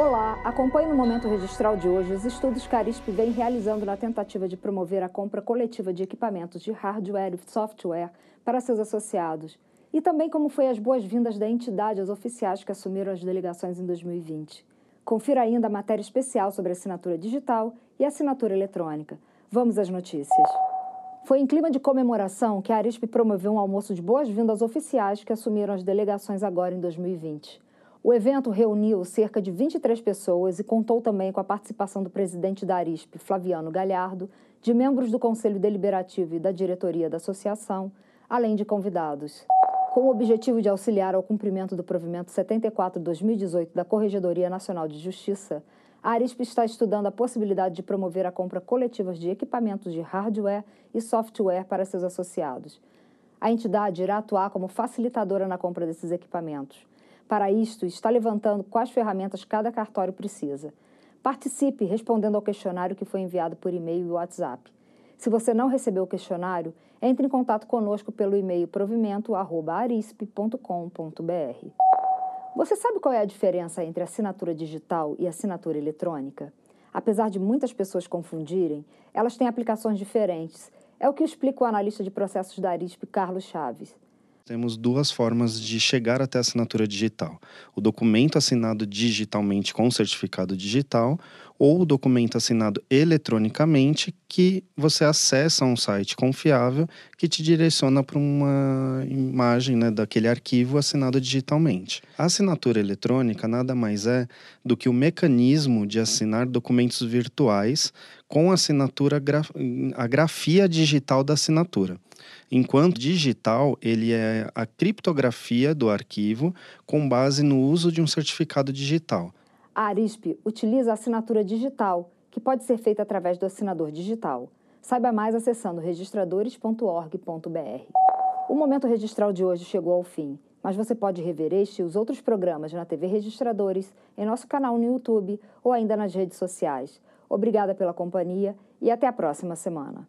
Olá, acompanhe no Momento Registral de hoje os estudos que a Arisp vem realizando na tentativa de promover a compra coletiva de equipamentos de hardware e software para seus associados, e também como foi as boas-vindas da entidade aos oficiais que assumiram as delegações em 2020. Confira ainda a matéria especial sobre assinatura digital e assinatura eletrônica. Vamos às notícias. Foi em clima de comemoração que a Arisp promoveu um almoço de boas-vindas oficiais que assumiram as delegações agora em 2020. O evento reuniu cerca de 23 pessoas e contou também com a participação do presidente da Arisp, Flaviano Galhardo, de membros do Conselho Deliberativo e da diretoria da associação, além de convidados. Com o objetivo de auxiliar ao cumprimento do provimento 74-2018 da Corregedoria Nacional de Justiça, a Arisp está estudando a possibilidade de promover a compra coletiva de equipamentos de hardware e software para seus associados. A entidade irá atuar como facilitadora na compra desses equipamentos. Para isto, está levantando quais ferramentas cada cartório precisa. Participe respondendo ao questionário que foi enviado por e-mail e WhatsApp. Se você não recebeu o questionário, entre em contato conosco pelo e-mail provimento@arisp.com.br. Você sabe qual é a diferença entre assinatura digital e assinatura eletrônica? Apesar de muitas pessoas confundirem, elas têm aplicações diferentes. É o que explica o analista de processos da Arisp, Carlos Chaves temos duas formas de chegar até a assinatura digital: o documento assinado digitalmente com certificado digital ou o documento assinado eletronicamente que você acessa um site confiável que te direciona para uma imagem né, daquele arquivo assinado digitalmente. A assinatura eletrônica nada mais é do que o mecanismo de assinar documentos virtuais com assinatura a grafia digital da assinatura. Enquanto digital, ele é a criptografia do arquivo com base no uso de um certificado digital. A Arisp utiliza a assinatura digital, que pode ser feita através do assinador digital. Saiba mais acessando registradores.org.br. O momento registral de hoje chegou ao fim, mas você pode rever este e os outros programas na TV Registradores, em nosso canal no YouTube ou ainda nas redes sociais. Obrigada pela companhia e até a próxima semana.